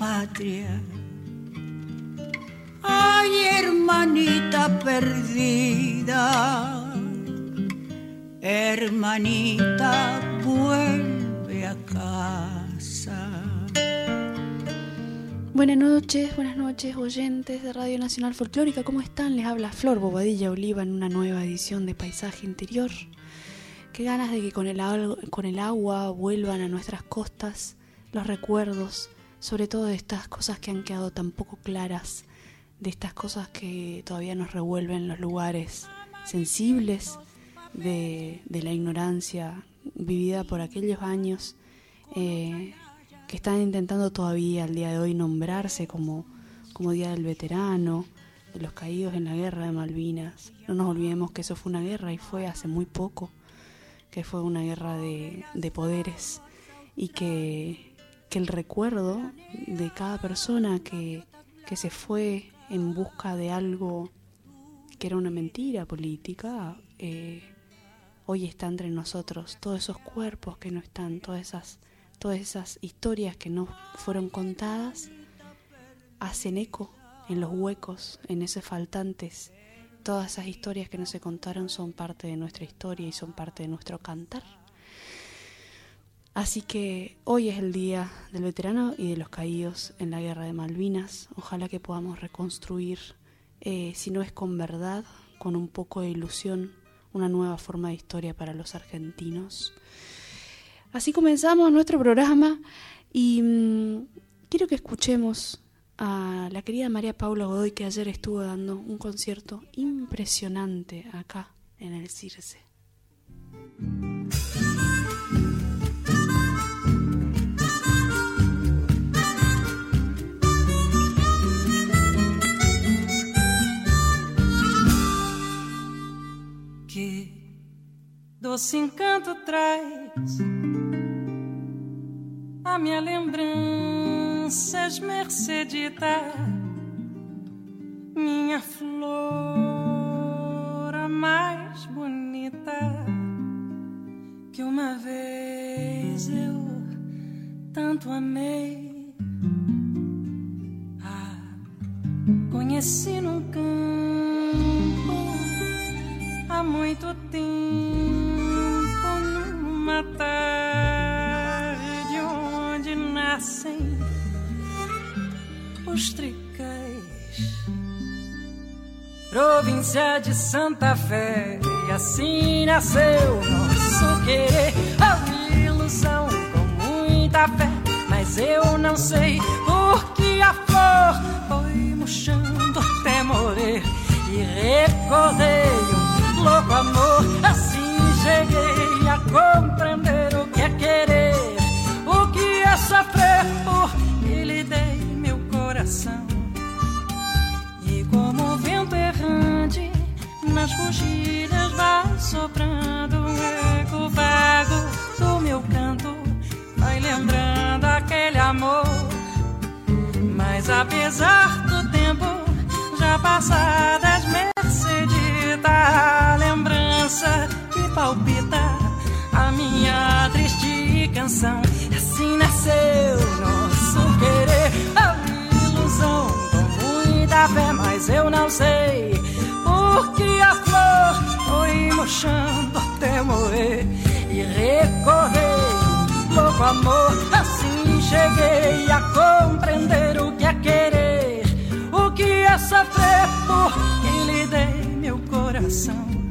Patria. Ay, hermanita perdida hermanita, vuelve a casa. Buenas noches, buenas noches, oyentes de Radio Nacional Folclórica. ¿Cómo están? Les habla Flor Bobadilla Oliva en una nueva edición de Paisaje Interior. Qué ganas de que con el, con el agua vuelvan a nuestras costas los recuerdos, sobre todo de estas cosas que han quedado tan poco claras, de estas cosas que todavía nos revuelven los lugares sensibles de, la ignorancia vivida por aquellos años eh, que están intentando todavía al día de hoy nombrarse como, como Día del Veterano, de los caídos en la guerra de Malvinas. No nos olvidemos que eso fue una guerra y fue hace muy poco, que fue una guerra de, de poderes y que, que, el recuerdo de cada persona que, que se fue en busca de algo que era una mentira política, eh, hoy está entre nosotros, todos esos cuerpos que no están, todas esas, todas esas historias que no fueron contadas, hacen eco en los huecos, en esos faltantes. Todas esas historias que no se contaron son parte de nuestra historia y son parte de nuestro cantar. Así que hoy es el día del veterano y de los caídos en la guerra de Malvinas. Ojalá que podamos reconstruir, eh, si no es con verdad, con un poco de ilusión, una nueva forma de historia para los argentinos. Así comenzamos nuestro programa y mm, quiero que escuchemos a la querida María Paula Godoy que ayer estuvo dando un concierto impresionante acá en el Circe. Doce encanto traz a minha lembrança esmercedita, minha flor a mais bonita que uma vez eu tanto amei. Ah, conheci num campo há muito tempo uma tarde onde nascem os tricais. Província de Santa Fé, e assim nasceu nosso querer. A ilusão com muita fé, mas eu não sei por que a flor foi murchando até morrer. E recordei um louco amor, assim cheguei compreender o que é querer, o que é sofrer, porque lhe dei meu coração. E como o vento errante nas fugilhas vai soprando um eco vago do meu canto, vai lembrando aquele amor. Mas apesar do tempo já passadas, mercedita a lembrança que palpita a minha triste canção. Assim nasceu nosso querer, a ilusão com muita fé, mas eu não sei porque a flor foi murchando até morrer e recorrei louco amor. Assim cheguei a compreender o que é querer, o que é sofrer por quem lhe dei meu coração.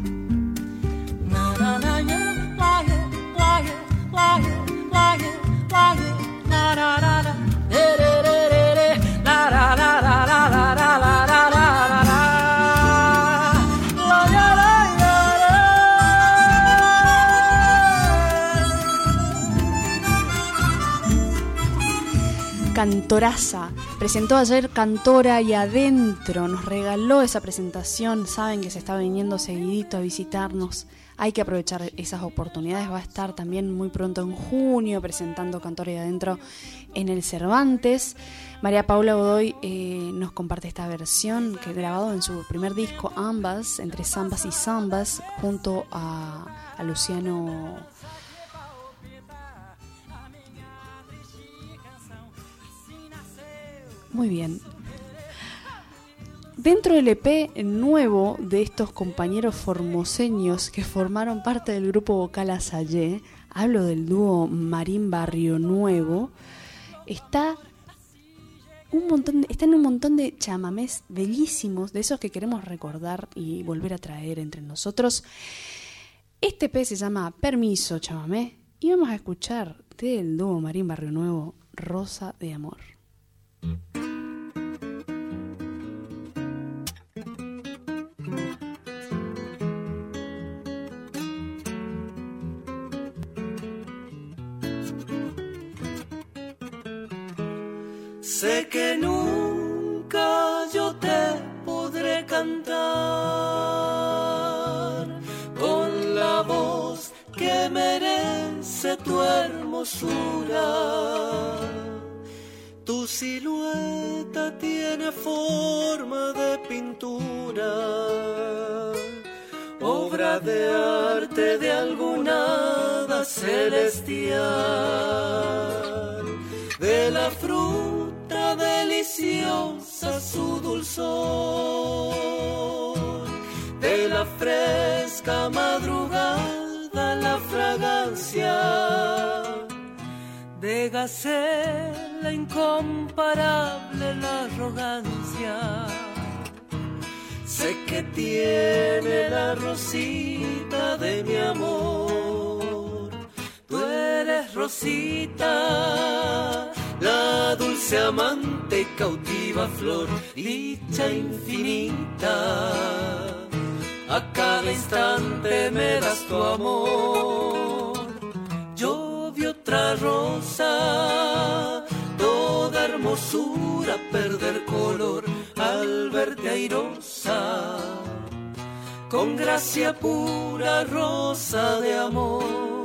Cantoraza. Presentó ayer Cantora y Adentro. Nos regaló esa presentación. Saben que se está viniendo seguidito a visitarnos. Hay que aprovechar esas oportunidades. Va a estar también muy pronto en junio presentando Cantora y Adentro en el Cervantes. María Paula Godoy eh, nos comparte esta versión que grabado en su primer disco, Ambas, entre Zambas y Zambas, junto a, a Luciano Muy bien. Dentro del EP nuevo de estos compañeros formoseños que formaron parte del grupo vocal Asayé, hablo del dúo Marín Barrio Nuevo, está un montón de- están un montón de chamamés bellísimos, de esos que queremos recordar y volver a traer entre nosotros. Este EP se llama Permiso Chamamé y vamos a escuchar del dúo Marín Barrio Nuevo, Rosa de Amor. Sé que nunca yo te podré cantar con la voz que merece tu hermosura. Silueta tiene forma de pintura, obra de arte de alguna hada celestial. De la fruta deliciosa su dulzor, de gacela incomparable la arrogancia. Sé que tiene la rosita de mi amor. Tú eres Rosita, la dulce amante y cautiva flor, dicha infinita. A cada instante me das tu amor. Otra rosa, toda hermosura perder color al verte airosa con gracia pura rosa de amor.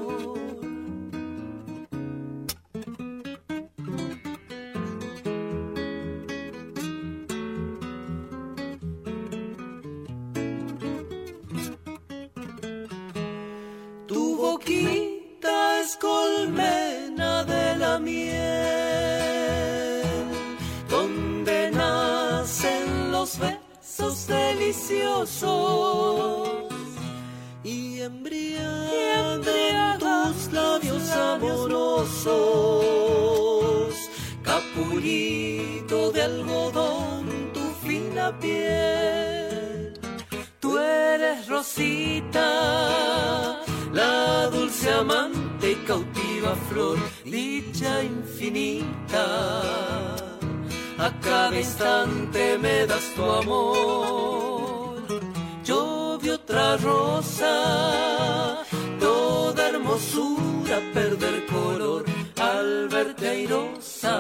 Miel, donde nacen los besos deliciosos. Y embriagan tus labios amorosos, capulito de algodón, tu fina piel. Tú eres Rosita, la dulce amante y cautiva flor, dicha infinita. A cada instante me das tu amor. Yo vi otra rosa, toda hermosura perder color al verte airosa.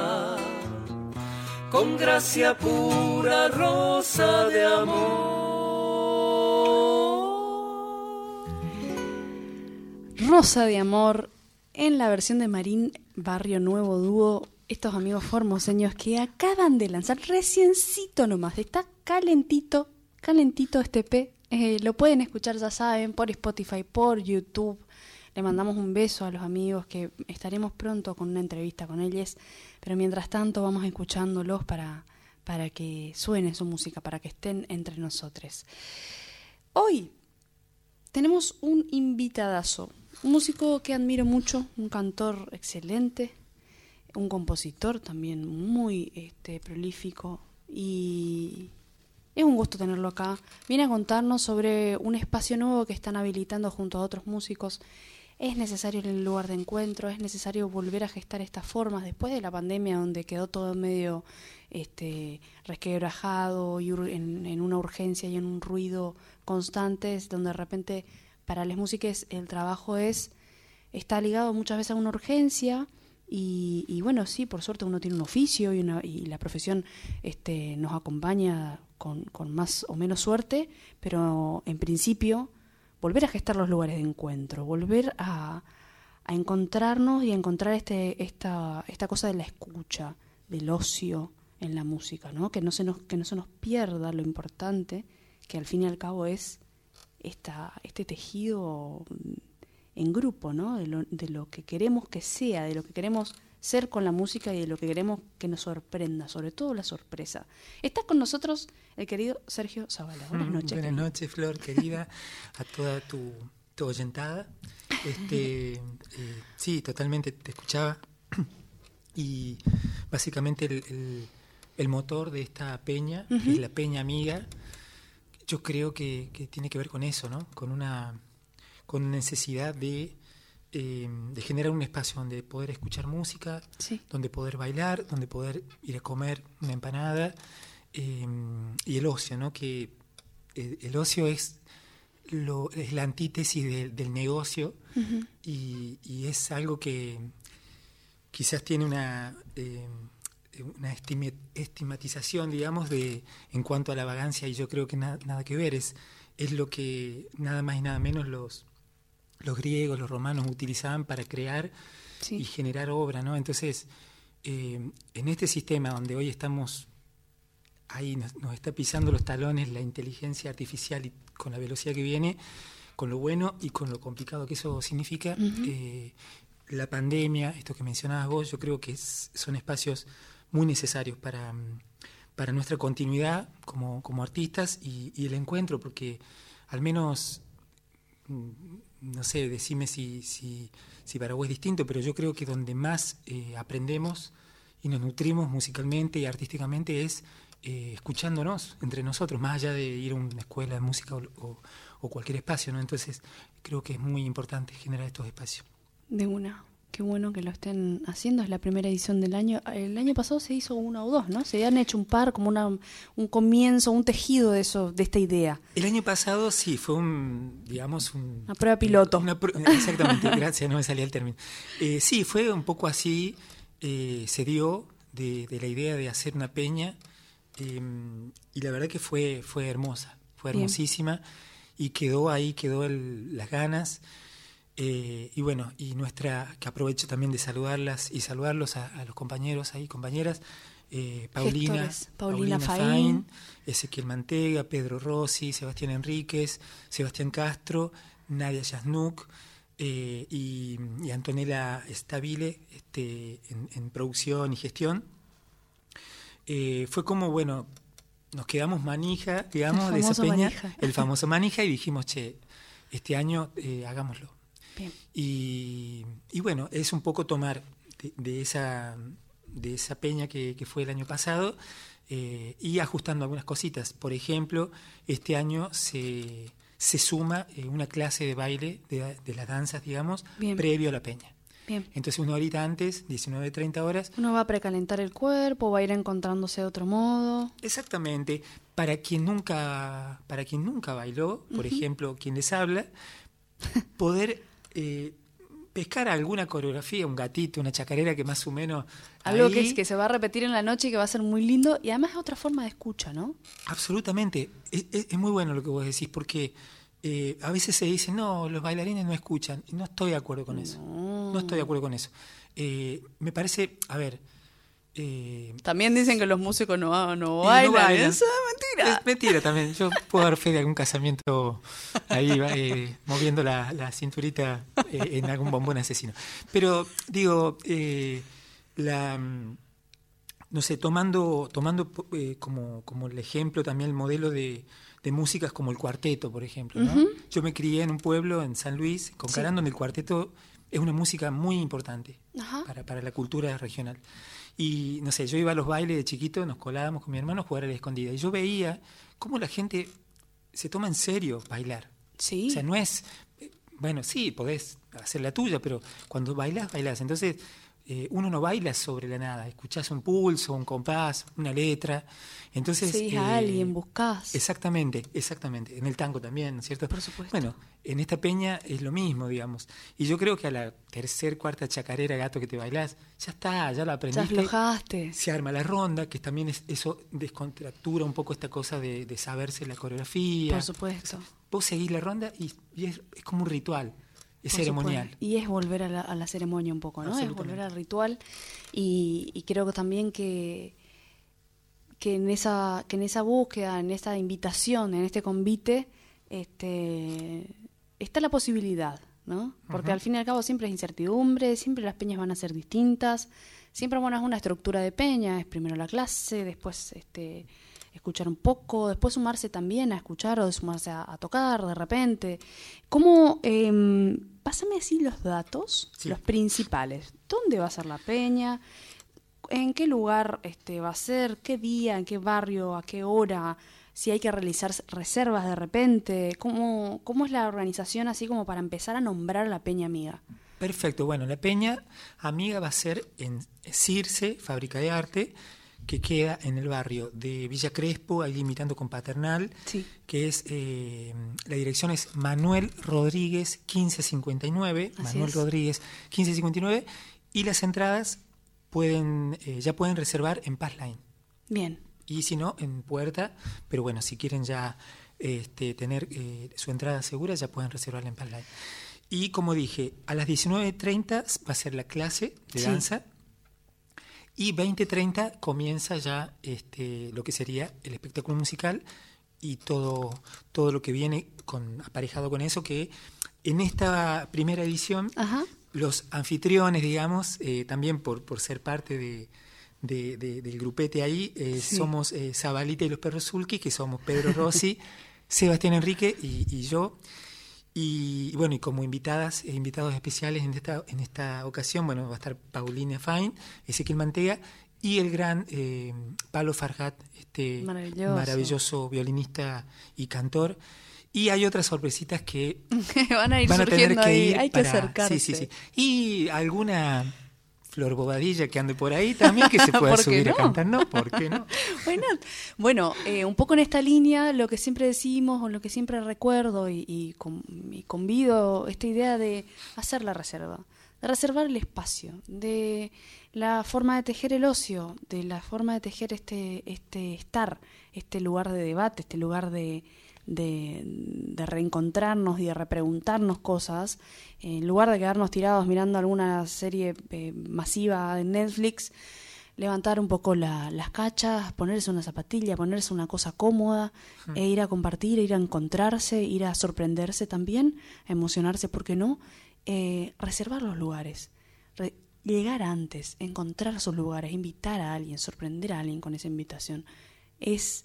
Con gracia pura rosa de amor. Rosa de Amor en la versión de Marín Barrio Nuevo Dúo estos amigos formoseños que acaban de lanzar reciencito nomás, está calentito, calentito este P. Eh, lo pueden escuchar, ya saben, por Spotify, por YouTube. Le mandamos un beso a los amigos que estaremos pronto con una entrevista con ellos, pero mientras tanto vamos escuchándolos para, para que suene su música, para que estén entre nosotros. Hoy tenemos un invitadazo, un músico que admiro mucho, un cantor excelente, un compositor también muy este, prolífico y es un gusto tenerlo acá. Viene a contarnos sobre un espacio nuevo que están habilitando junto a otros músicos. Es necesario el lugar de encuentro, es necesario volver a gestar estas formas después de la pandemia donde quedó todo medio este, resquebrajado y en, en una urgencia y en un ruido constantes, donde de repente para las músicas el trabajo es está ligado muchas veces a una urgencia y, bueno, sí, por suerte uno tiene un oficio y, una, y la profesión este, nos acompaña con, más o menos suerte, pero en principio volver a gestar los lugares de encuentro, volver a, a encontrarnos y a encontrar este, esta, esta cosa de la escucha, del ocio en la música, ¿no? Que, no se nos, que no se nos pierda lo importante, que al fin y al cabo es esta, este tejido en grupo, ¿no? De lo, de lo que queremos que sea, de lo que queremos ser con la música y de lo que queremos que nos sorprenda, sobre todo la sorpresa. Está con nosotros el querido Sergio Zavala. Buenas noches. Buenas noches, Flor, querida, a toda tu, tu oyentada. Este, eh, sí, totalmente te escuchaba. Y básicamente el, el, el motor de esta peña, uh -huh. que es la peña amiga, yo creo que, que, tiene que ver con eso, ¿no? Con una con necesidad de, eh, de generar un espacio donde poder escuchar música, sí. donde poder bailar, donde poder ir a comer una empanada eh, y el ocio, ¿no? Que el, el ocio es, lo, es la antítesis de, del negocio uh -huh. y, y, es algo que quizás tiene una... Eh, una estigmatización, digamos, de en cuanto a la vagancia, y yo creo que na, nada que ver, es, es lo que nada más y nada menos los, los griegos, los romanos utilizaban para crear sí. y generar obra, ¿no? Entonces, eh, en este sistema donde hoy estamos, ahí nos, nos, está pisando los talones la inteligencia artificial y con la velocidad que viene, con lo bueno y con lo complicado que eso significa, uh -huh. eh, la pandemia, esto que mencionabas vos, yo creo que es, son espacios muy necesarios para, para nuestra continuidad como, como artistas y, el encuentro, porque al menos, no sé, decime si, si, si para vos es distinto, pero yo creo que donde más eh, aprendemos y nos nutrimos musicalmente y artísticamente es eh, escuchándonos entre nosotros, más allá de ir a una escuela de música o, o, o cualquier espacio, ¿no? Entonces creo que es muy importante generar estos espacios. De una. Qué bueno que lo estén haciendo, es la primera edición del año. El año pasado se hizo una o dos, ¿no? Se han hecho un par, como una, un comienzo, un tejido de eso, de esta idea. El año pasado sí, fue un, digamos, un, una prueba piloto. Una, exactamente, gracias, no me salía el término. Eh, sí, fue un poco así, eh, se dio de, de, la idea de hacer una peña eh, y la verdad que fue, fue hermosa, fue hermosísima Bien. y quedó ahí, quedó el, las ganas. Eh, y bueno, y nuestra, que aprovecho también de saludarlas y saludarlos a, a los compañeros ahí, compañeras, eh, Paulina, Paulina, Paulina Fain, Ezequiel Mantega, Pedro Rossi, Sebastián Enríquez, Sebastián Castro, Nadia Yasnuk eh, y, y, Antonella Stabile este, en, en, producción y gestión. Fue como, bueno, nos quedamos manija, digamos, de esa peña, manija. el famoso manija, y dijimos, che, este año eh, Y, y, bueno, es un poco tomar de, de, esa, de esa peña que, que, fue el año pasado eh, y ajustando algunas cositas. Por ejemplo, este año se, se suma eh, una clase de baile de, de las danzas, digamos, Bien. previo a la peña. Bien. Entonces una horita antes, 19, 30 horas. Uno va a precalentar el cuerpo, va a ir encontrándose de otro modo. Exactamente. Para quien nunca, para quien nunca bailó, por uh -huh. ejemplo, quien les habla, poder eh, pescar alguna coreografía, un gatito, una chacarera que más o menos... Algo ahí... que, es, que se va a repetir en la noche y que va a ser muy lindo y además es otra forma de escucha, ¿no? Absolutamente. Es, es, es muy bueno lo que vos decís porque eh, a veces se dice, no, los bailarines no escuchan. Y no estoy de acuerdo con no. eso. No estoy de acuerdo con eso. Eh, me parece, a ver, eh, También dicen que los músicos no, no Y no bailan. bailan. Eso es mentira. Es mentira también. Yo puedo dar fe de algún casamiento ahí eh, moviendo la, la cinturita eh, en algún bombón asesino. Pero digo, eh, la mm, no sé, tomando, tomando eh, como, como el ejemplo también el modelo de, de músicas como el cuarteto, por ejemplo. ¿no? Yo me crié en un pueblo, en San Luis, con Sí. Carán, donde el cuarteto es una música muy importante para, para la cultura regional. Y no sé, yo iba a los bailes de chiquito, nos colábamos con mi hermano a jugar a la escondida. Y yo veía cómo la gente se toma en serio bailar. Sí. O sea, no es, eh, bueno, sí, podés hacer la tuya, pero cuando bailás, bailás. Entonces, eh, uno no baila sobre la nada, escuchás un pulso, un compás, una letra. Entonces, Seguís eh, a alguien, buscás. Exactamente, exactamente. En el tango también, ¿no es cierto? Por supuesto. Bueno, en esta peña es lo mismo, digamos. Y yo creo que a la tercer, cuarta chacarera, gato, que te bailás, ya está, ya lo Ya aprendiste. aflojaste. Se arma la ronda, que también es, eso descontractura un poco esta cosa de, de saberse la coreografía. Por supuesto. Vos seguís la ronda y, y es, es como un ritual, es Por ceremonial. supuesto. Y es volver a la, a la ceremonia un poco, ¿no? Es volver al ritual. Y, y creo que también que, que, en esa, que en esa búsqueda, en esta invitación, en este convite, este, está la posibilidad, ¿no? Porque al fin y al cabo siempre es incertidumbre, siempre las peñas van a ser distintas, siempre bueno, es una estructura de peña, es primero la clase, después este escuchar un poco, después sumarse también a escuchar o sumarse a, a tocar de repente. ¿Cómo, em, pásame así los datos, Sí. los principales? ¿Dónde va a ser la peña? ¿En qué lugar este, va a ser? ¿Qué día? ¿En qué barrio? ¿A qué hora? Si hay que realizar reservas de repente. ¿Cómo, cómo es la organización así como para empezar a nombrar a la peña amiga? Perfecto, bueno, la peña amiga va a ser en Circe, fábrica de arte, que queda en el barrio de Villa Crespo, ahí limitando con Paternal, Sí. que es, eh, la dirección es Manuel Rodríguez 1559, Así Manuel es. Rodríguez 1559, y las entradas pueden, eh, ya pueden reservar en Passline. Bien. y si no, en puerta. Pero bueno, si quieren ya este, tener eh, su entrada segura, ya pueden reservarla en Palline. Y como dije, a las 19.30 va a ser la clase de Sí. danza. Y 20.30 comienza ya este, lo que sería el espectáculo musical y todo, todo lo que viene con, aparejado con eso, que en esta primera edición Ajá. los anfitriones, digamos, eh, también por, por ser parte de, de- de- del grupete ahí, eh, Sí. somos eh, Zabalita y los perros Zulki, que somos Pedro Rossi, Sebastián Enrique y, y yo. Y bueno, y como invitadas e invitados especiales en esta, en esta ocasión, bueno, va a estar Paulina Fine, Ezequiel Mantega y el gran eh, Pablo Farhat, este Maravilloso. maravilloso violinista y cantor. Y hay otras sorpresitas que Van a ir van a tener que ahí. ir Hay que para- acercarse. Sí, sí, sí. Y alguna flor bobadilla que ande por ahí también que se pueda ¿Por qué subir a cantar, ¿no? ¿Por qué no? Not? Bueno, eh, un poco en esta línea, lo que siempre decimos o lo que siempre recuerdo y, y con- y convido esta idea de hacer la reserva, de reservar el espacio, de la forma de tejer el ocio, de la forma de tejer este, este estar, este lugar de debate, este lugar de, de, de reencontrarnos y de repreguntarnos cosas, en lugar de quedarnos tirados mirando alguna serie eh, masiva de Netflix, levantar un poco la- las cachas, ponerse una zapatilla, ponerse una cosa cómoda e ir a compartir, ir a encontrarse, ir a sorprenderse también, a emocionarse, ¿por qué no? Eh, reservar los lugares, re- llegar antes, encontrar sus lugares, invitar a alguien, sorprender a alguien con esa invitación. Es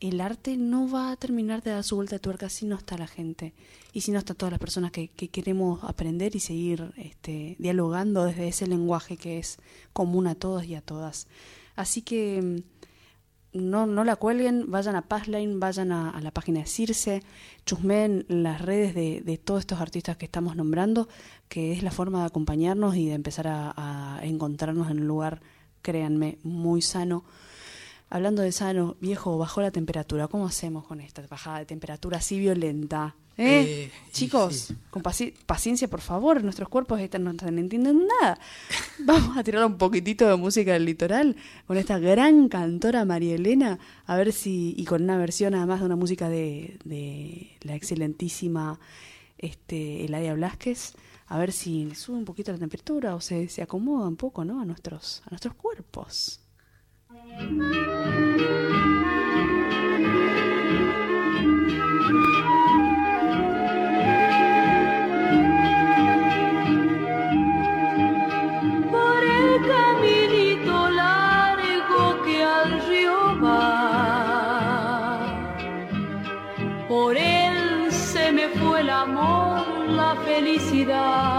el arte no va a terminar de dar su vuelta de tuerca si no está la gente y si no están todas las personas que, que queremos aprender y seguir este, dialogando desde ese lenguaje que es común a todos y a todas. Así que mm, no, no la cuelguen, vayan a Passline, vayan a, la página de Circe, chusmeen las redes de, de todos estos artistas que estamos nombrando, que es la forma de acompañarnos y de empezar a, a encontrarnos en un lugar, créanme, muy sano. Hablando de sano, viejo, bajó la temperatura. ¿Cómo hacemos con esta bajada de temperatura así violenta? ¿Eh? Eh, Chicos, sí. con paci- paciencia, por favor. Nuestros cuerpos están, no están entendiendo nada. Vamos a tirar un poquitito de música del litoral con esta gran cantora María Elena. A ver si, y con una versión además de una música de, de la excelentísima este, Eladia Blasquez. A ver si sube un poquito la temperatura o se, se acomoda un poco ¿no? a, nuestros, a nuestros cuerpos. Por el caminito largo que al río va, por él se me fue el amor, la felicidad.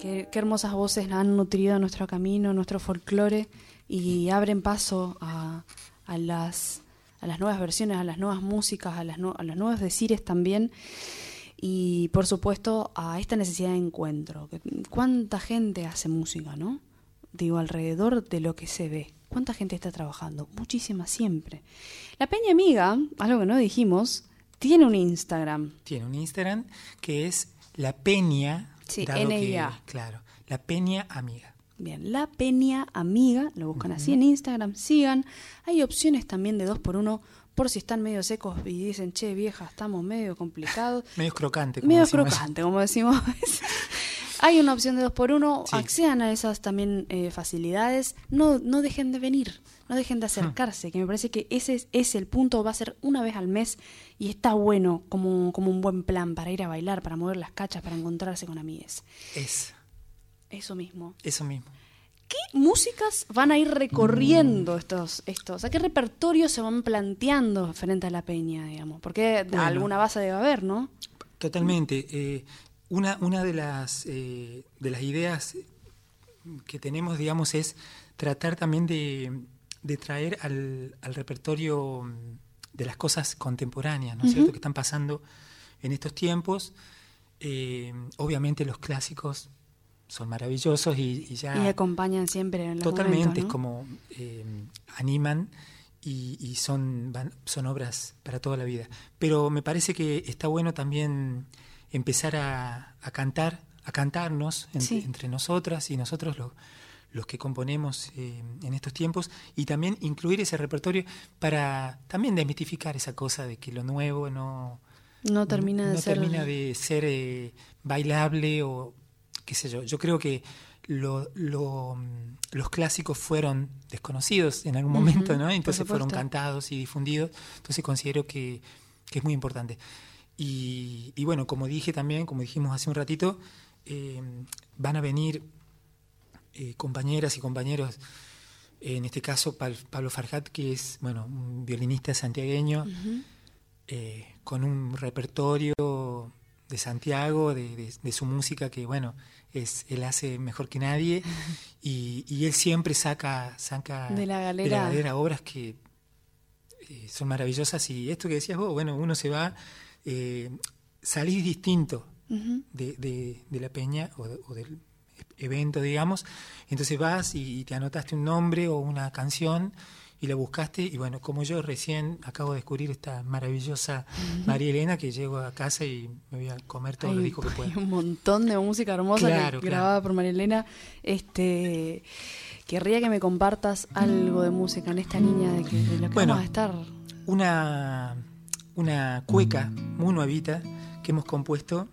Qué hermosas voces han nutrido nuestro camino, nuestro folclore y abren paso a, las, nuevas versiones, a las nuevas músicas, a, las los nuevos decires también y por supuesto a esta necesidad de encuentro. ¿Cuánta gente hace música, no? Digo, alrededor de lo que se ve. ¿Cuánta gente está trabajando? Muchísima siempre. La Peña Amiga, algo que no dijimos, tiene un Instagram. Tiene un Instagram que es La Peña Sí, NIA. claro, la Peña Amiga. Bien, la Peña Amiga, lo buscan así en Instagram, sigan. Hay opciones también de dos por uno por si están medio secos y dicen, che, vieja, estamos medio complicados. medio crocante, como Medio crocante, como decimos. Hay una opción de dos por uno, accedan a esas también eh, facilidades, no, no dejen de venir, no dejen de acercarse, que me parece que ese es, el punto, va a ser una vez al mes y está bueno como, como un buen plan para ir a bailar, para mover las cachas, para encontrarse con amigues. Es. Eso mismo. Eso mismo. ¿Qué músicas van a ir recorriendo estos, estos? ¿A qué repertorio se van planteando frente a la peña, digamos? Porque alguna base debe haber, ¿no? Totalmente. Eh, una, una de, las, eh, de las ideas que tenemos, digamos, es tratar también de, traer al, repertorio de las cosas contemporáneas, ¿no es cierto?, que están pasando en estos tiempos. Eh, obviamente los clásicos son maravillosos y, ya... Y acompañan siempre en los Totalmente, es como eh, animan y, y, son, son obras para toda la vida. Pero me parece que está bueno también empezar a, cantar, a cantarnos entre nosotras y nosotros los que componemos eh, en estos tiempos y también incluir ese repertorio para también desmitificar esa cosa de que lo nuevo no no termina de ser termina de ser eh, bailable o qué sé yo. Yo creo que lo, los clásicos fueron desconocidos en algún momento no entonces fueron cantados y difundidos. Entonces considero que, que es muy importante y, bueno, como dije también, como dijimos hace un ratito, eh, van a venir eh, compañeras y compañeros En este caso, Pablo Farhat, que es bueno, un violinista santiagueño, eh, con un repertorio de Santiago, de, su música que, bueno, es, él hace mejor que nadie y, él siempre saca, saca de, la galera. obras que eh, son maravillosas y esto que decías vos, bueno, uno se va, eh, salís distinto de, la peña o, del evento, digamos, entonces vas y te anotaste un nombre o una canción y la buscaste y bueno, como yo recién acabo de descubrir esta maravillosa María Elena que llego a casa y me voy a comer todo lo discos que pueda. Un montón de música hermosa grabada por María Elena. Este querría que me compartas algo de música en esta niña de, que, de la que bueno, vamos a estar. Una una cueca muy nuevita que hemos compuesto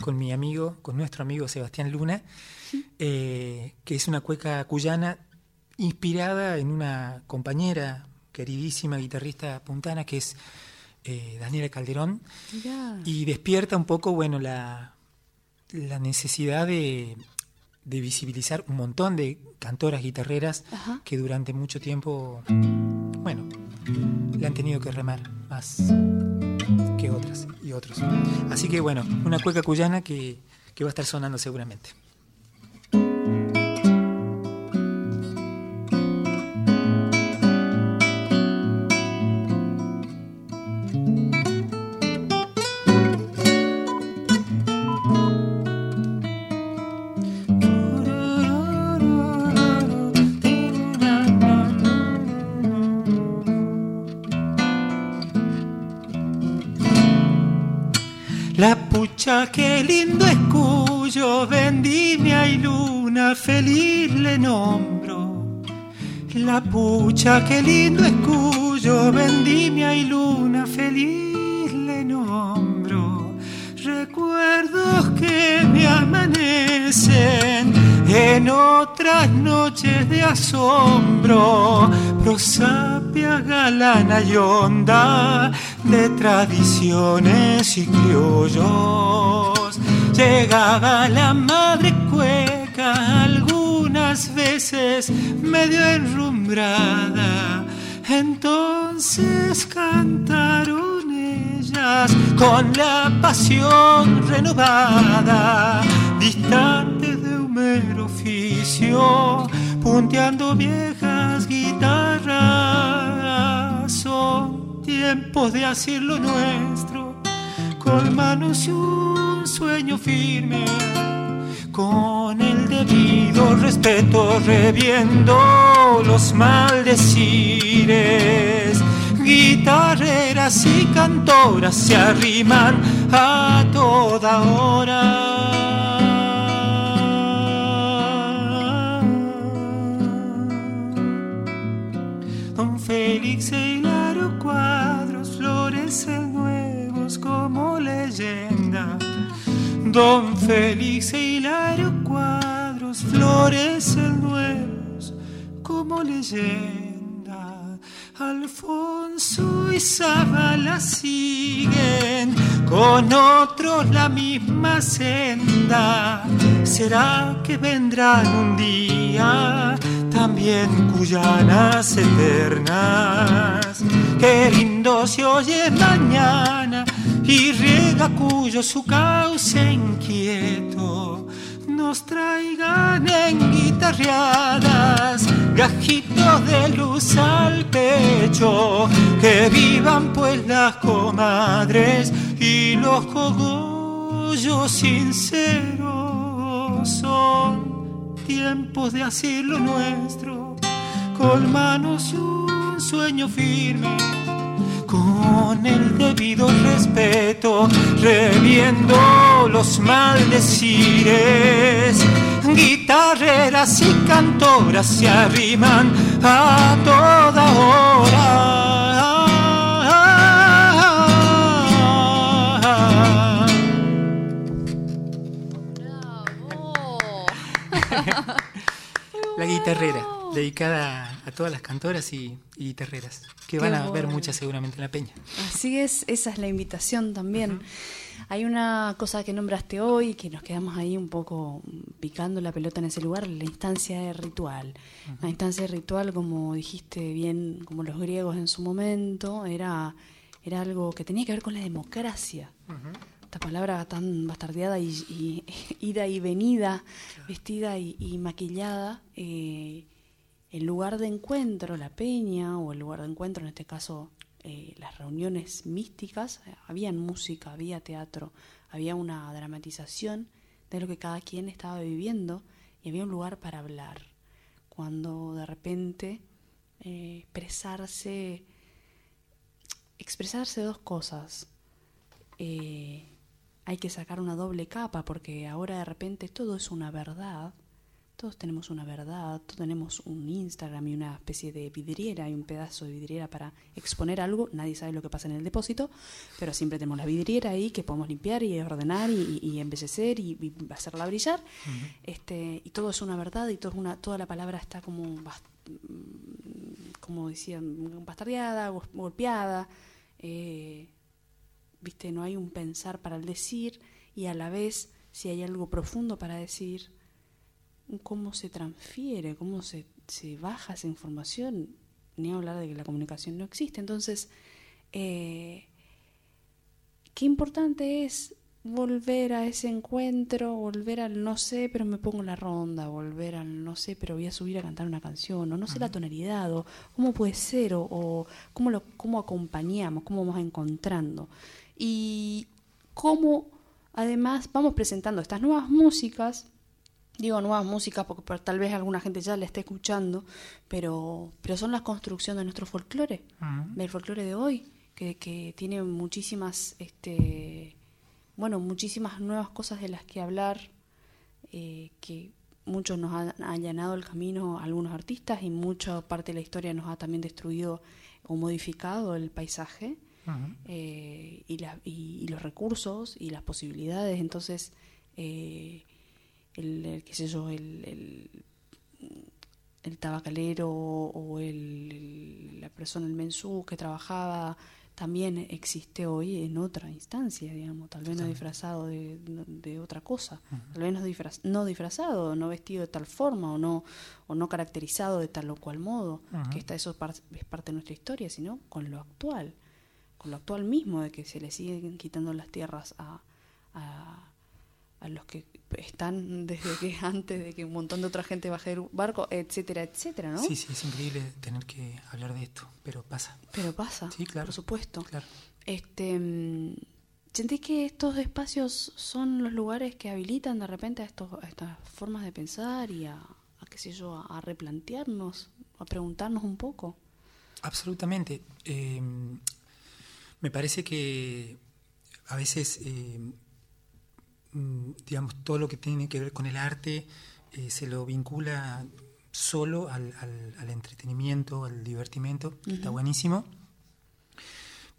con mi amigo, con nuestro amigo Sebastián Luna, eh, que es una cueca cuyana inspirada en una compañera queridísima guitarrista puntana que es eh, Daniela Calderón. Y despierta un poco bueno la, la necesidad de, de, visibilizar un montón de cantoras guitarreras que durante mucho tiempo bueno le han tenido que remar más que otras y otros. Así que bueno una cueca cuyana que, que va a estar sonando seguramente qué lindo escuyo, vendimia y luna, feliz le nombro. La pucha, qué lindo escuyo, vendimia y luna, feliz le nombro. Recuerdos que me amanecen en otras noches de asombro, prosapia galana y onda de tradiciones y criollos. Llegaba la madre cueca algunas veces medio enrumbrada, entonces cantaron ellas con la pasión renovada, distante de un mero oficio, punteando viejas guitarras. Tiempos de hacer lo nuestro, con manos y un sueño firme, con el debido respeto reviendo los maldecires. Guitarreras y cantoras se arriman a toda hora. Don Félix nuevos como leyenda. Don Félix e Hilario cuadros, flores nuevos como leyenda. Alfonso y Zabala siguen con otros la misma senda. ¿Será que vendrán un día también cuyanas eternas? Qué lindo se oye mañana y riega cuyo su cauce inquieto nos traigan en guitarreadas gajitos de luz al pecho, que vivan pues las comadres y los cogollos sinceros son tiempos de hacer lo nuestro con manos y un sueño firme con el debido respeto, reviendo los maldecires. Guitarreras y cantoras se arriman a toda hora. La guitarrera, dedicada a todas las cantoras y, terreras, que van a ver muchas seguramente en la peña. Así es, esa es la invitación también. Hay una cosa que nombraste hoy, que nos quedamos ahí un poco picando la pelota en ese lugar, la instancia de ritual. La instancia de ritual, como dijiste bien, como los griegos en su momento, era, era algo que tenía que ver con la democracia. Esta palabra tan bastardeada y, ida y venida, vestida y, maquillada, eh, el lugar de encuentro, la peña, o el lugar de encuentro, en este caso eh, las reuniones místicas, eh, había música, había teatro, había una dramatización de lo que cada quien estaba viviendo y había un lugar para hablar. Cuando de repente eh, expresarse, expresarse dos cosas. Hay que sacar una doble capa porque ahora de repente todo es una verdad todos tenemos una verdad, todos tenemos un Instagram y una especie de vidriera y un pedazo de vidriera para exponer algo. Nadie sabe lo que pasa en el depósito, pero siempre tenemos la vidriera ahí que podemos limpiar y ordenar y, y embellecer y, hacerla brillar. este, y todo es una verdad y todo una, toda la palabra está como, como decían, bastardeada, golpeada. Eh, Viste, no hay un pensar para el decir y a la vez, si hay algo profundo para decir, cómo se transfiere, cómo se, se baja esa información, ni hablar de que la comunicación no existe. Entonces, eh, qué importante es volver a ese encuentro, volver al no sé, pero me pongo la ronda, volver al no sé, pero voy a subir a cantar una canción, o no sé la tonalidad, o cómo puede ser, o, o, cómo, lo, cómo acompañamos, cómo vamos encontrando. Y cómo además vamos presentando estas nuevas músicas. Digo nuevas músicas porque tal vez alguna gente ya la esté escuchando, pero, pero son las construcciones de nuestro folclore, del folclore de hoy, que, que tiene muchísimas, este, bueno, muchísimas nuevas cosas de las que hablar, eh, que muchos nos han allanado el camino algunos artistas y mucha parte de la historia nos ha también destruido o modificado el paisaje eh, y, la, y, los recursos y las posibilidades. Entonces, eh, el, qué sé yo, el, el, tabacalero o el, la persona, el mensú que trabajaba, también existe hoy en otra instancia, digamos, tal vez no disfrazado de, de, otra cosa, tal vez no, no disfrazado, no vestido de tal forma o no, o no caracterizado de tal o cual modo, que está, eso es parte de nuestra historia, sino con lo actual, con lo actual mismo, de que se le siguen quitando las tierras a, a, a los que están desde que antes de que un montón de otra gente baje el barco, etcétera, etcétera, ¿no? Sí, sí, es increíble tener que hablar de esto, pero pasa. Pero pasa, sí, claro. por supuesto. Claro. Este, mm, ¿Sentís que estos espacios son los lugares que habilitan de repente a, estos, estas formas de pensar y a, qué sé yo, a, replantearnos, a preguntarnos un poco? Absolutamente. Em, me parece que a veces eh, Mm, digamos, todo lo que tiene que ver con el arte eh, se lo vincula solo al, al, entretenimiento, al divertimento, está buenísimo.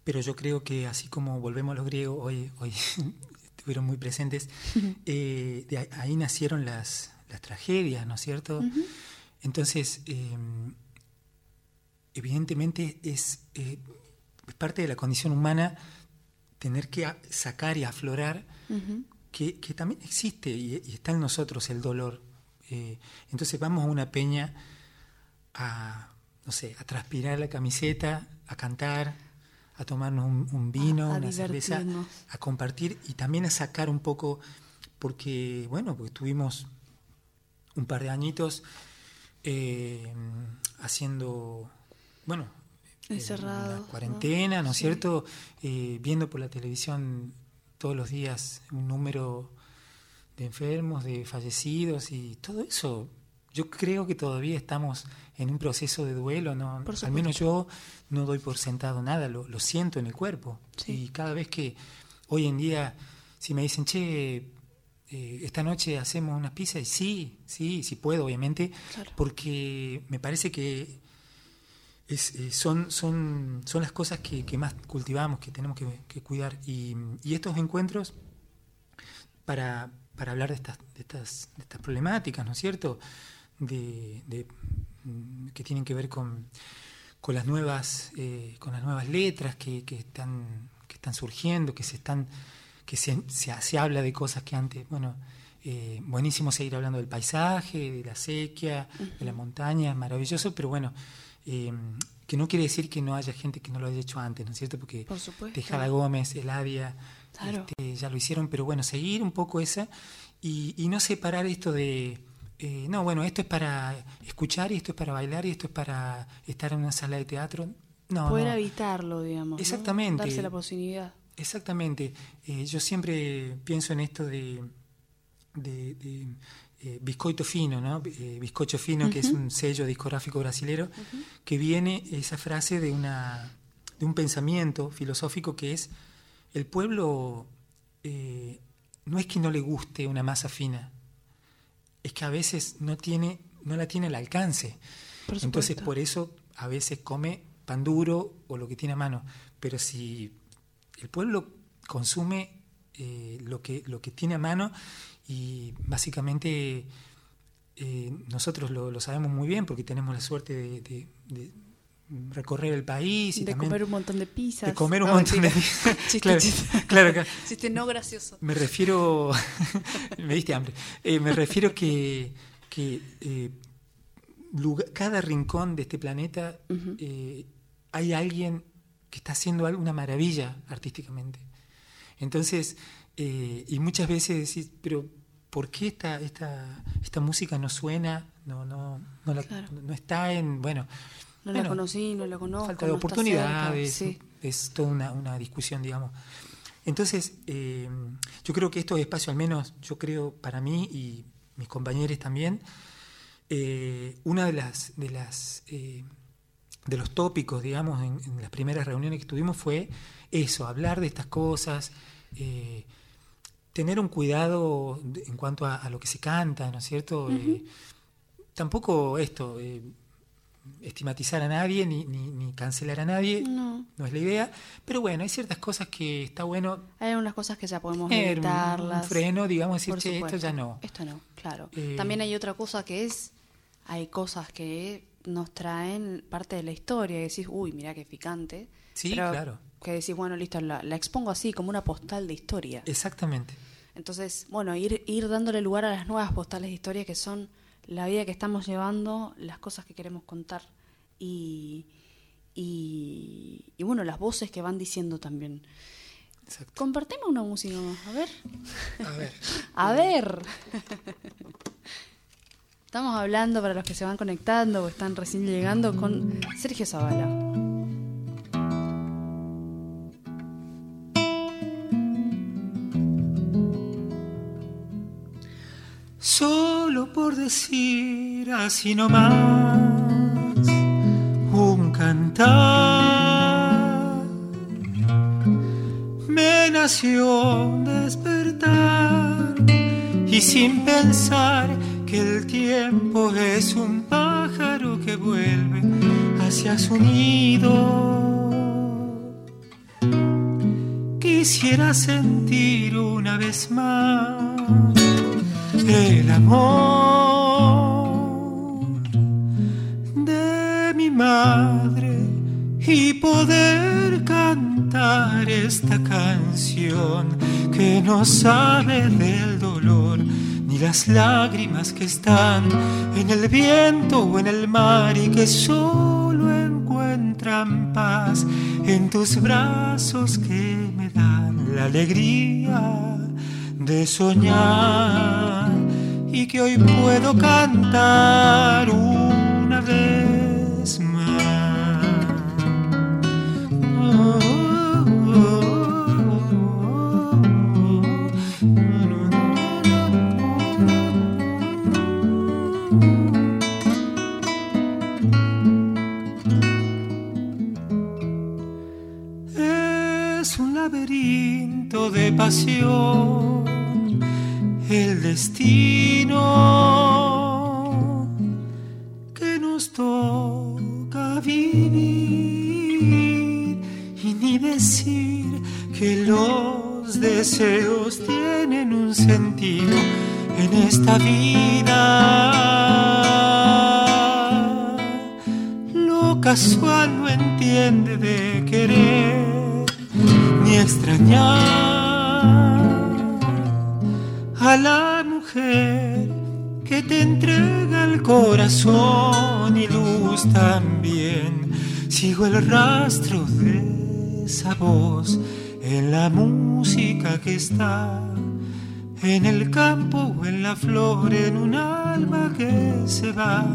Pero yo creo que así como volvemos a los griegos, hoy, hoy estuvieron muy presentes, eh, de ahí nacieron las, las, tragedias, ¿no es cierto? Entonces, em, evidentemente es, es, parte de la condición humana tener que sacar y aflorar que, también existe y, está en nosotros el dolor. Eh, entonces vamos a una peña a, no sé, a transpirar la camiseta, a cantar, a tomarnos un, vino, una cerveza, a compartir y también a sacar un poco, porque, bueno, porque estuvimos un par de añitos eh, haciendo, bueno, Encerrado, la cuarentena, ¿no, es cierto? Eh, viendo por la televisión todos los días un número de enfermos, de fallecidos y todo eso. Yo creo que todavía estamos en un proceso de duelo, ¿no? Al menos yo no doy por sentado nada, lo, siento en el cuerpo. Y cada vez que hoy en día, si me dicen, che, eh, esta noche hacemos unas pizzas, y sí, sí, sí puedo, obviamente, porque me parece que es, eh, son, son, son las cosas que, más cultivamos, que tenemos que, cuidar. Y, estos encuentros, para, para hablar de estas, de, estas, de estas problemáticas, ¿no es cierto? De, mm, que tienen que ver con, con las nuevas eh, con las nuevas letras que, que, están que están surgiendo, que se están que se, se, habla de cosas que antes, bueno, eh, buenísimo seguir hablando del paisaje, de la sequía, de la montaña, maravilloso, pero bueno, eh, que no quiere decir que no haya gente que no lo haya hecho antes, ¿no es cierto? Porque Por. Tejada Gómez, Eladia, este, ya lo hicieron, pero bueno, seguir un poco esa y, y no separar esto de, eh, no, bueno, esto es para escuchar y esto es para bailar y esto es para estar en una sala de teatro. No, Poder evitarlo, digamos. Exactamente. Darse la posibilidad. Exactamente. Eh, yo siempre pienso en esto de, de, eh, Biscoito Fino, ¿no? Bizcocho Fino, que es un sello discográfico brasilero, que viene esa frase de, una, de un pensamiento filosófico que es, el pueblo no es que no le guste una masa fina, es que a veces no, tiene, no la tiene al alcance. Entonces por eso a veces come pan duro o lo que tiene a mano. Pero si el pueblo consume eh, lo, que, lo que tiene a mano y básicamente eh, nosotros lo, sabemos muy bien porque tenemos la suerte de, recorrer el país. Y de comer un montón de pizzas. De comer un montón de pizzas. claro, claro, Chiste no gracioso. Me refiero, me diste hambre, eh, me refiero que, que eh, cada rincón de este planeta eh, hay alguien que está haciendo una maravilla artísticamente. Entonces, y muchas veces decís, pero ¿por qué esta, esta, esta música no suena? No, no, no, no está en, bueno, no la conocí, no la conozco. Falta de oportunidades, es toda una, discusión, digamos. Entonces, eh, yo creo que estos espacios, al menos yo creo para mí y mis compañeros también, eh, una de las, de las eh, de los tópicos, digamos, en, las primeras reuniones que tuvimos fue eso, hablar de estas cosas, tener un cuidado en cuanto a, lo que se canta, ¿no es cierto? tampoco esto, estigmatizar a nadie ni, ni, cancelar a nadie, no. es la idea, pero bueno, hay ciertas cosas que está bueno. Hay algunas cosas que ya podemos evitarlas. Un, freno, digamos, decir, esto ya no. Esto no, claro. Eh, También hay otra cosa que es, hay cosas que nos traen parte de la historia y decís, uy, mira qué picante. Sí, claro. Que decís, bueno, listo, la, la, expongo así, como una postal de historia. Exactamente. Entonces, bueno, ir, ir dándole lugar a las nuevas postales de historia que son la vida que estamos llevando, las cosas que queremos contar y, y, bueno, las voces que van diciendo también. Compartimos una música más, a ver. A ver. a ver. Estamos hablando para los que se van conectando o están recién llegando con Sergio Zavala. Solo por decir así nomás un cantar. Me nació despertar y sin pensar que el tiempo es un pájaro que vuelve hacia su nido. Quisiera sentir una vez más el amor de mi madre y poder cantar esta canción que no sabe del dolor ni las lágrimas que están en el viento o en el mar y que solo encuentran paz en tus brazos que me dan la alegría de soñar y que hoy puedo cantar una vez más. Es un laberinto de pasión el destino que nos toca vivir y ni decir que los deseos tienen un sentido en esta vida. casual corazón y luz también. Sigo el rastro de esa voz en la música que está en el campo o en la flor, en un alma que se va.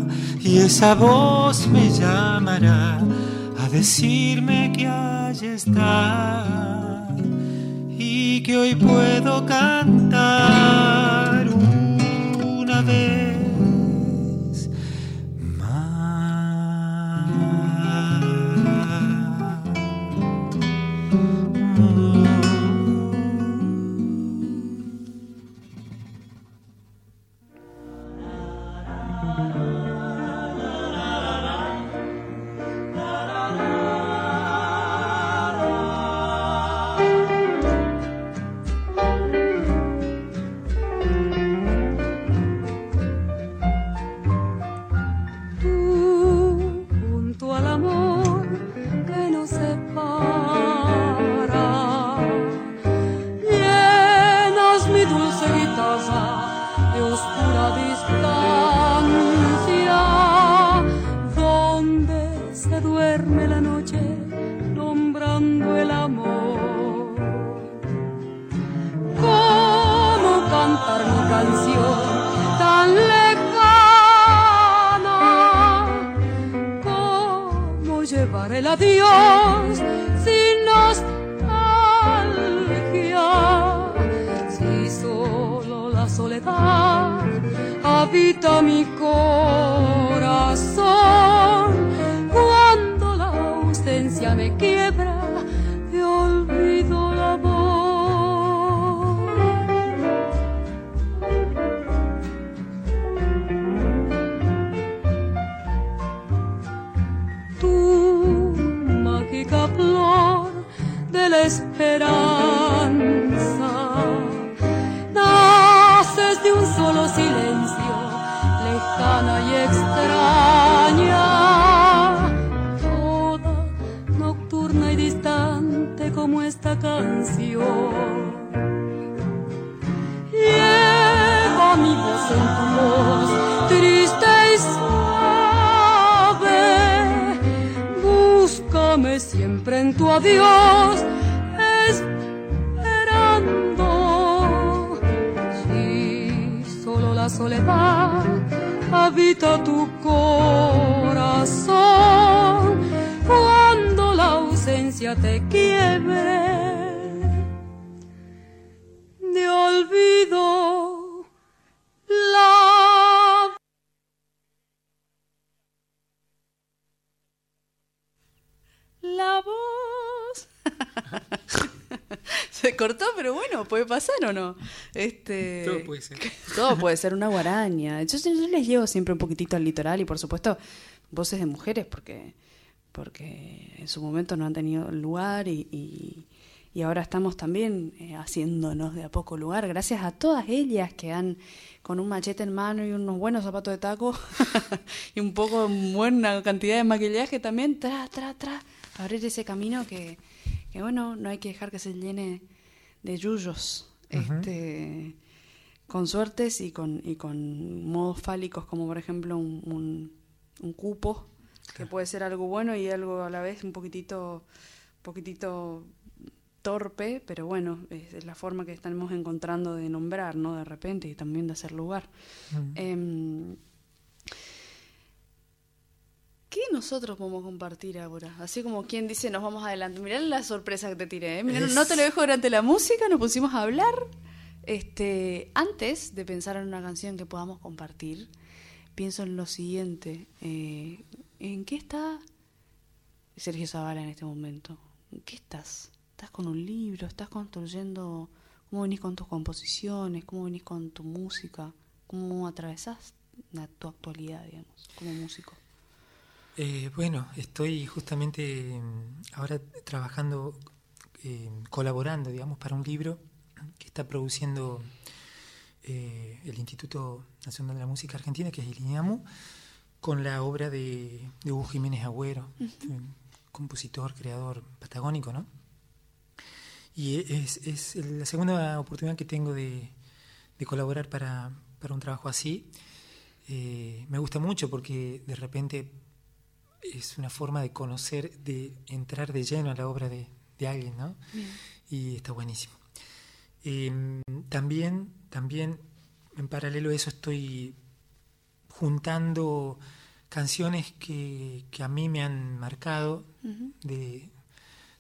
Y esa voz me llamará a decirme que allí está y que hoy puedo cantar pasar o no? Este, todo puede ser. Todo puede ser una guaraña. Yo, les llevo siempre un poquitito al litoral y por supuesto voces de mujeres porque, porque en su momento no han tenido lugar y, y, ahora estamos también eh, haciéndonos de a poco lugar gracias a todas ellas que han con un machete en mano y unos buenos zapatos de taco y un poco buena cantidad de maquillaje también, tra, tra, tra, abrir ese camino que, que bueno, no hay que dejar que se llene de yuyos, este, con suertes y con, y con modos fálicos, como por ejemplo un, un, cupo, que puede ser algo bueno y algo a la vez un poquitito, poquitito torpe, pero bueno, es, la forma que estamos encontrando de nombrar, ¿no? De repente y también de hacer lugar. ¿Qué nosotros podemos compartir ahora? Así como quien dice, nos vamos adelante. Mirá la sorpresa que te tiré. ¿eh? no te lo dejo durante la música, nos pusimos a hablar. Este, antes de pensar en una canción que podamos compartir, pienso en lo siguiente. Eh, ¿En qué está Sergio Zavala en este momento? ¿En qué estás? ¿Estás con un libro? ¿Estás construyendo? ¿Cómo venís con tus composiciones? ¿Cómo venís con tu música? ¿Cómo atravesás tu actualidad, digamos, como músico? Eh, bueno, estoy justamente mm, ahora trabajando, eh, colaborando, digamos, para un libro que está produciendo eh, el Instituto Nacional de la Música Argentina, que es el INEAMU, con la obra de, de Hugo Jiménez Agüero, un compositor, creador patagónico, ¿no? Y es, es la segunda oportunidad que tengo de, de colaborar para, para, un trabajo así. Eh, me gusta mucho porque de repente es una forma de conocer, de entrar de lleno a la obra de, de alguien, ¿no? Y está buenísimo. Eh, también, también, en paralelo a eso, estoy juntando canciones que, que, a mí me han marcado uh -huh. de,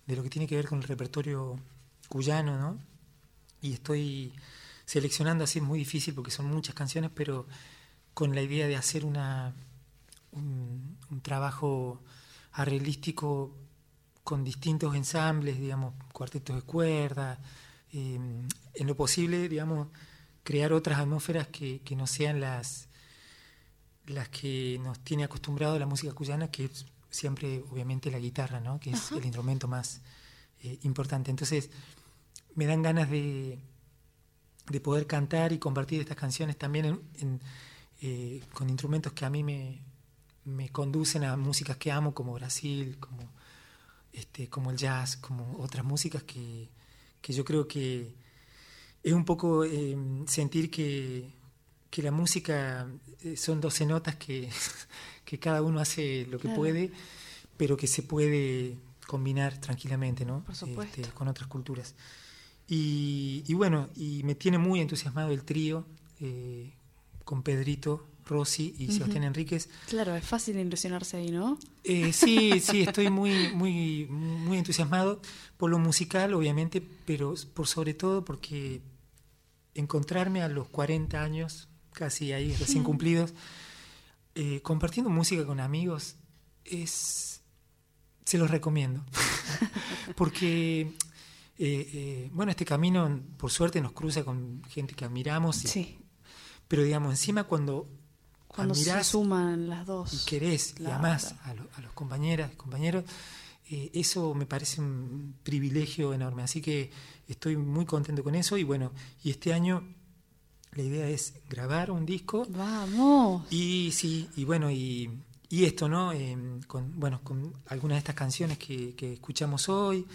de, lo que tiene que ver con el repertorio cuyano, ¿no? Y estoy seleccionando así, es muy difícil porque son muchas canciones, pero con la idea de hacer una, un, un trabajo arreglístico con distintos ensambles, digamos, cuartetos de cuerda, eh, en lo posible, digamos, crear otras atmósferas que, que no sean las, las que nos tiene acostumbrado la música cuyana, que es siempre, obviamente, la guitarra, ¿no? que es Ajá. el instrumento más eh, importante. Entonces, me dan ganas de, de, poder cantar y compartir estas canciones también en, en, eh, con instrumentos que a mí me, me, conducen a músicas que amo, como Brasil, como, este, como el jazz, como otras músicas que, que yo creo que es un poco eh, sentir que que la música eh, son 12 notas que, que cada uno hace lo que claro. puede, pero que se puede combinar tranquilamente, ¿no? Por supuesto. Este, con otras culturas. Y, y, bueno, y me tiene muy entusiasmado el trío eh, con Pedrito Rossi y uh -huh. Sebastián Enríquez. Claro, es fácil ilusionarse ahí, ¿no? Eh, sí, sí, estoy muy, muy, muy entusiasmado por lo musical, obviamente, pero por sobre todo porque encontrarme a los 40 años casi ahí recién cumplidos, eh, compartiendo música con amigos, es se los recomiendo. Porque, eh, eh, bueno, este camino, por suerte, nos cruza con gente que admiramos. Y, sí. Pero, digamos, encima cuando, cuando admirás se suman las dos. Y querés, claro. y además a, lo, a los compañeras, compañeros, eh, eso me parece un privilegio enorme. Así que estoy muy contento con eso. Y bueno, y este año la idea es grabar un disco. Vamos. Y sí, y bueno, y, y esto, ¿no? Eh, con, bueno, con algunas de estas canciones que, que escuchamos hoy.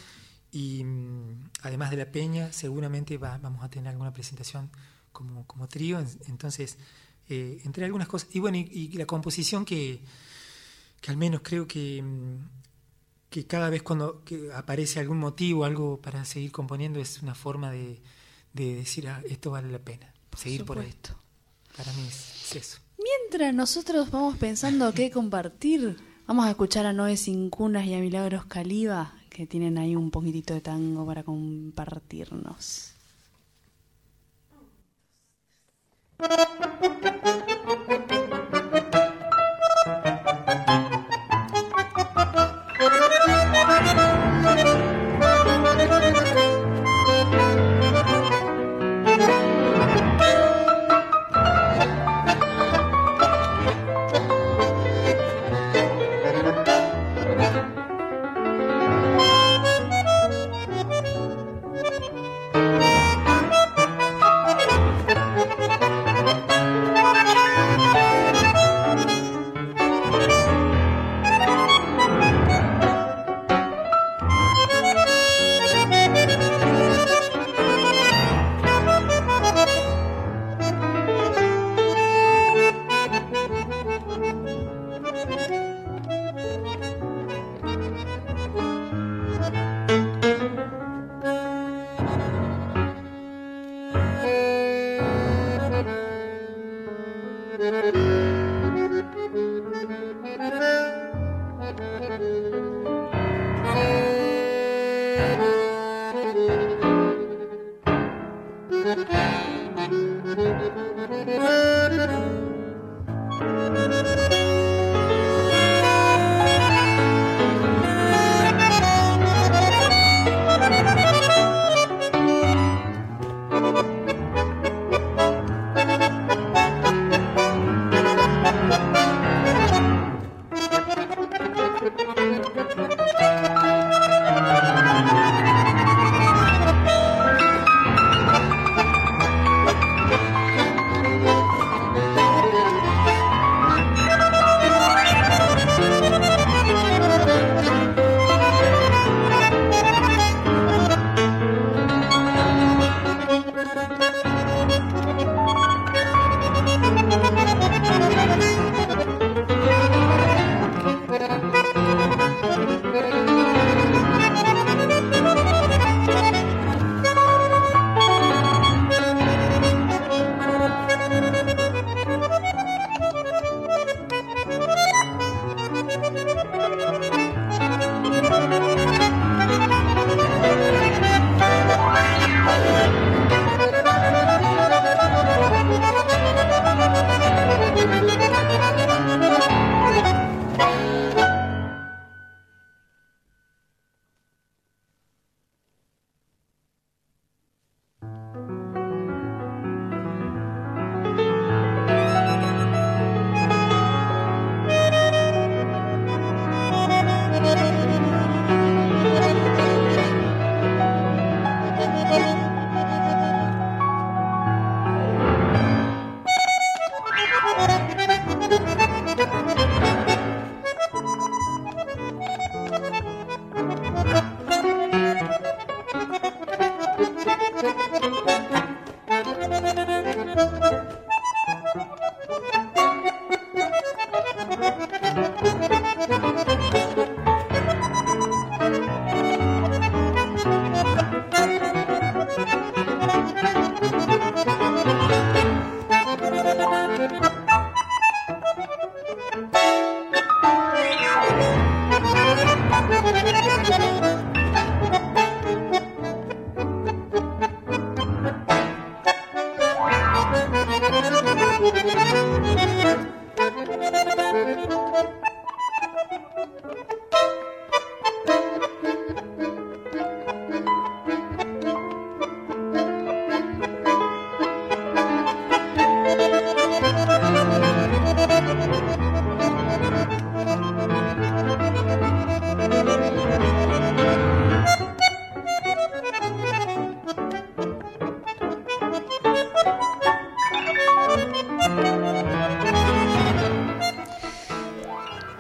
Y mm, además de La Peña, seguramente va, vamos a tener alguna presentación como, como trío. Entonces, eh, entre algunas cosas. Y bueno, y, y, la composición que, que al menos creo que, mm, que cada vez cuando que aparece algún motivo, algo para seguir componiendo, es una forma de, de decir, ah, esto vale la pena seguir por, por esto. Para mí es, es, eso. Mientras nosotros vamos pensando qué compartir, vamos a escuchar a Noé Sin Cunas y a Milagros Caliba, que tienen ahí un poquitito de tango para compartirnos. Thank you.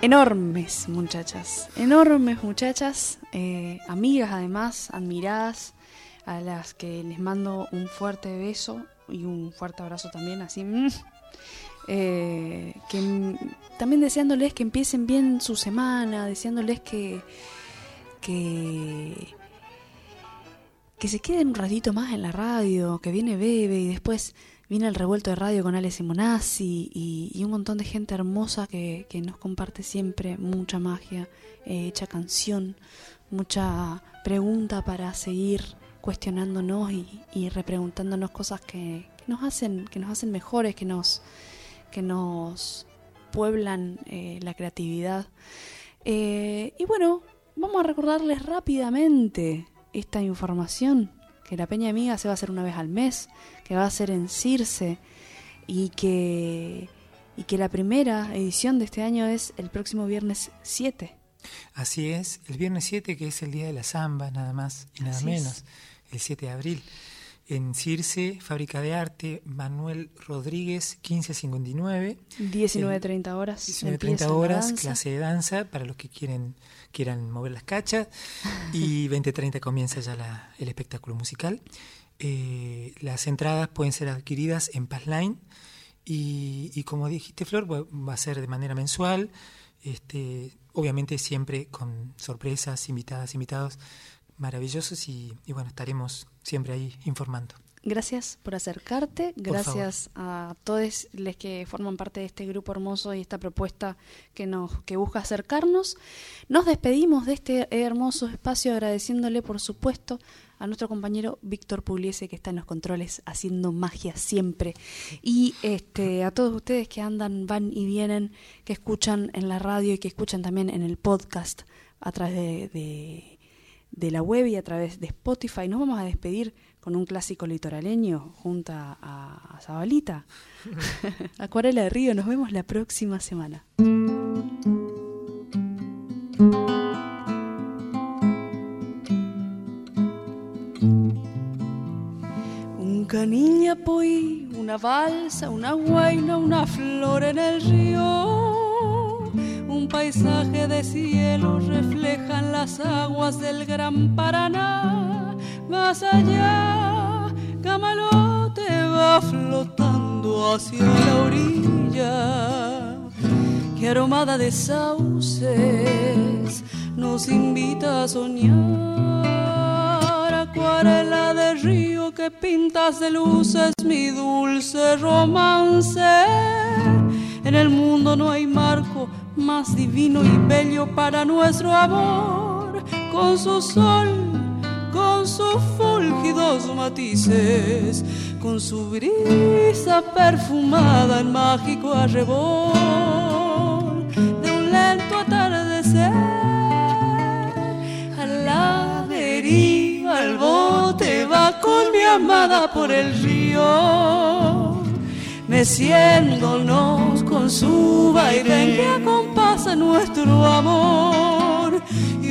Enormes muchachas, enormes muchachas, eh, amigas además, admiradas, a las que les mando un fuerte beso y un fuerte abrazo también, así. mm. Eh, que también deseándoles que empiecen bien su semana, deseándoles que que que se queden un ratito más en la radio, que viene Bebe y después viene el revuelto de radio con Ale Simonazzi y, y un montón de gente hermosa que, que nos comparte siempre mucha magia, eh, hecha canción, mucha pregunta para seguir cuestionándonos y, y repreguntándonos cosas que, que nos hacen que nos hacen mejores, que nos que nos pueblan eh, la creatividad. Eh, y bueno, vamos a recordarles rápidamente esta información, que la Peña Amiga se va a hacer una vez al mes, que va a ser en Circe y que, y que la primera edición de este año es el próximo viernes 7. Así es, el viernes 7, que es el día de la samba, nada más y nada Así es. menos, el 7 de abril. En Circe, Fábrica de Arte, Manuel Rodríguez, 1559. 19.30 horas. 19.30 empieza la horas, clase de danza para los que quieren quieran mover las cachas. Y 20.30 comienza ya la- el espectáculo musical. Eh, las entradas pueden ser adquiridas en Passline. Y, y como dijiste, Flor, va, a ser de manera mensual. Este, obviamente siempre con sorpresas, invitadas, invitados maravillosos. Y bueno, estaremos siempre ahí informando. Gracias por acercarte, Por gracias a todos los que forman parte de este grupo hermoso y esta propuesta que nos que busca acercarnos. Nos despedimos de este hermoso espacio agradeciéndole por supuesto a nuestro compañero Víctor Pugliese que está en los controles haciendo magia siempre y este a todos ustedes que andan, van y vienen, que escuchan en la radio y que escuchan también en el podcast a través de, de de la web y a través de Spotify. Nos vamos a despedir con un clásico litoraleño junto a, a Zabalita. Acuarela de Río, nos vemos la próxima semana. Un poi, una balsa, una guaina, una flor en el río. Un paisaje de cielo reflejan las aguas del gran Paraná. Más allá, Camalote va flotando hacia la orilla. Que aromada de sauces nos invita a soñar. Acuarela de río que pintas de luces, mi dulce romance. En el mundo no hay marco más divino y bello para nuestro amor. Con su sol, con sus fúlgidos matices, con su brisa perfumada en mágico arrebol de un lento atardecer. A la deriva el bote va con mi amada por el río meciéndonos con su vaivén que acompasa nuestro amor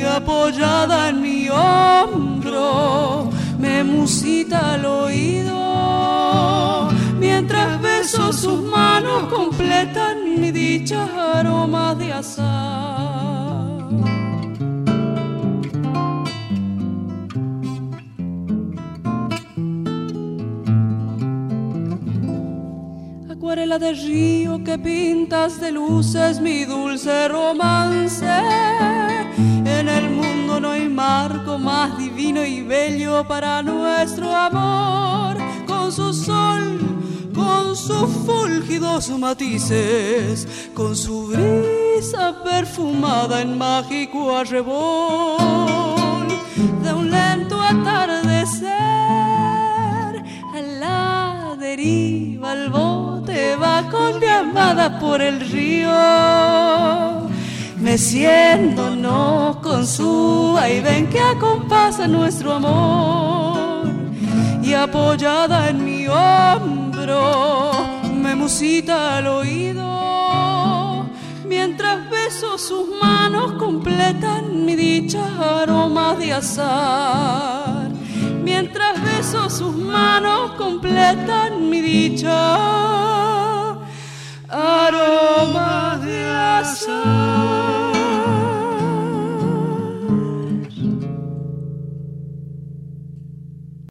apoyada en mi hombro me musita al oído mientras beso sus manos completan mi dicha aromas de azar. acuarela de río que pintas de luces mi dulce romance. En el mundo no hay marco más divino y bello para nuestro amor. Con su sol, con sus fúlgidos matices, con su brisa perfumada en mágico arrebol de un lento atardecer a la deriva el bote va con mi amada por el río meciéndonos con su ven que acompasa nuestro amor. Y apoyada en mi hombro, me musita al oído, mientras beso sus manos completan mi dicha aromas de azar. Mientras beso sus manos completan mi dicha aromas de azar.